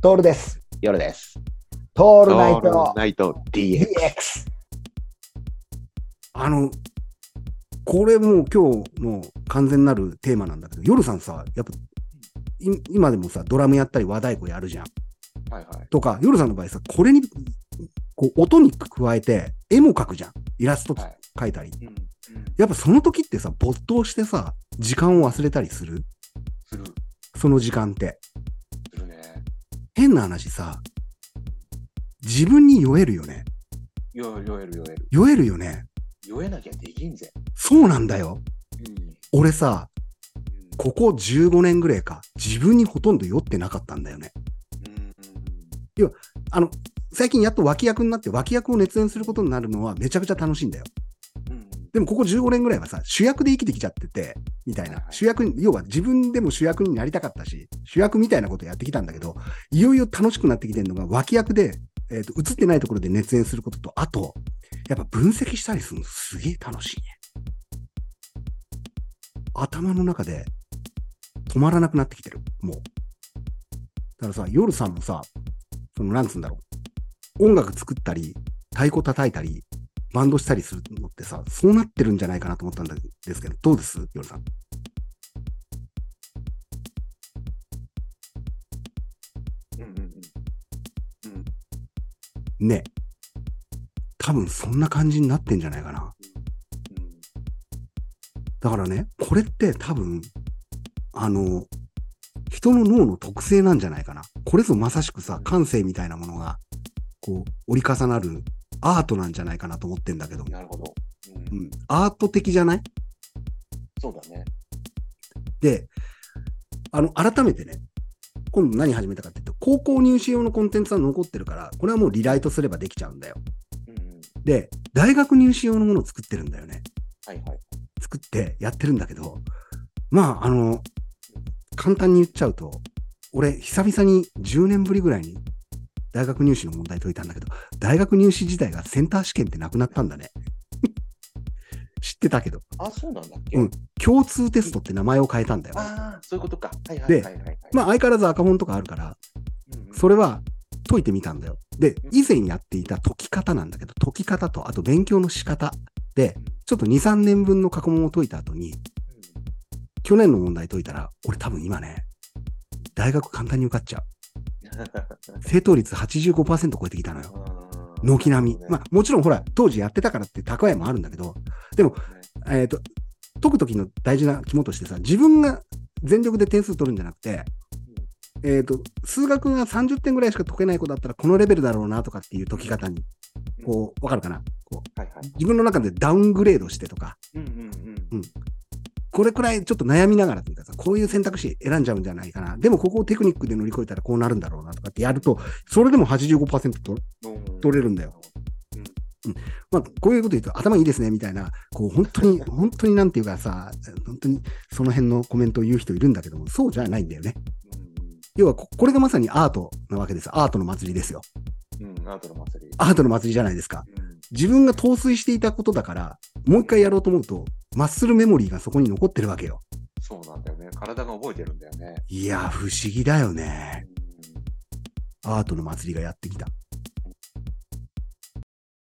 トールです。夜です。トールナイオールトナイト DX。あの、これもう今日の完全なるテーマなんだけど、夜さんさ、やっぱ、い今でもさ、ドラムやったり和太鼓やるじゃん。はいはい。とか、夜さんの場合さ、これに、こう、音に加えて、絵も描くじゃん。イラストはい描いたり。うん。うん。やっぱその時ってさ、没頭してさ、時間を忘れたりする？する。その時間って。変な話さ、自分に酔えるよね。よ、酔える酔える。酔えるよね。酔えなきゃできんぜ。そうなんだよ。うん。俺さ、ここ15年ぐらいか、自分にほとんど酔ってなかったんだよね。うん。あの、最近やっと脇役になって脇役を熱演することになるのはめちゃくちゃ楽しいんだよ。うん。でもここ15年ぐらいはさ、主役で生きてきちゃってて、みたいな。主役に、要は自分でも主役になりたかったし、主役みたいなことやってきたんだけど、いよいよ楽しくなってきてるのが脇役で、えっ、と、映ってないところで熱演することと、あと、やっぱ分析したりするのすげえ楽しいね。頭の中で止まらなくなってきてる。もう。だからさ、夜さんもさ、その、なんつうんだろう。音楽作ったり、太鼓叩いたり、バンドしたりするのってさ、そうなってるんじゃないかなと思ったんですけど、どうです？夜さん。うん。うん。うん。ね。多分そんな感じになってんじゃないかな。だからね、これって多分、あの、人の脳の特性なんじゃないかな。これぞまさしくさ、感性みたいなものが、こう、折り重なるアートなんじゃないかなと思ってんだけどうん。、なるほど。う。うんん、アート的じゃない？そうだね。で、あの、改めてね、今度何始めたかっていうと、高校入試用のコンテンツは残ってるから、これはもうリライトすればできちゃうんだよ。うん。うん。で、大学入試用のものを作ってるんだよね。はいはい。作ってやってるんだけど、まあ、あの、簡単に言っちゃうと、俺、久々に10年ぶりぐらいに大学入試の問題解いたんだけど、大学入試自体がセンター試験ってなくなったんだね。知ってたけど、あ、そうなんだっけ？うん共通テストって名前を変えたんだよ。ああ、そういうことか。はいはいではいはいはい。まあ、相変わらず赤本とかあるから、うんうんそれは解いてみたんだよ。で、以前やっていた解き方なんだけど、解き方と、あと勉強の仕方で、ちょっと2、3年分の過去問を解いた後に、去年の問題解いたら、俺多分今ね、大学簡単に受かっちゃう。正答率85%超えてきたのよ。うん。軒並み。まあ、もちろんほら、当時やってたからって蓄えもあるんだけど、でも、えっ、と、解くときの大事な肝としてさ、自分が全力で点数取るんじゃなくて、えっ、と、数学が30点ぐらいしか解けない子だったら、このレベルだろうなとかっていう解き方に、こう、わかるかな？こう、はいはい。自分の中でダウングレードしてとか、うんうんうん。これくらいちょっと悩みながらというかさ、こういう選択肢選んじゃうんじゃないかな。でもここをテクニックで乗り越えたらこうなるんだろうなとかってやると、それでも85%と、取れるんだよ。まあ、こういうこと言うと頭いいですねみたいな、こう本当に、本当になんていうかさ、本当にその辺のコメントを言う人いるんだけども、そうじゃないんだよね。要はこ、これがまさにアートなわけです。アートの祭りですよ。うん。うん。アートの祭り。アートの祭りじゃないですか。うん。自分が陶酔していたことだから、もう一回やろうと思うと、マッスルメモリーがそこに残ってるわけよ。そうなんだよね。体が覚えてるんだよね。いや、不思議だよね。アートの祭りがやってきた。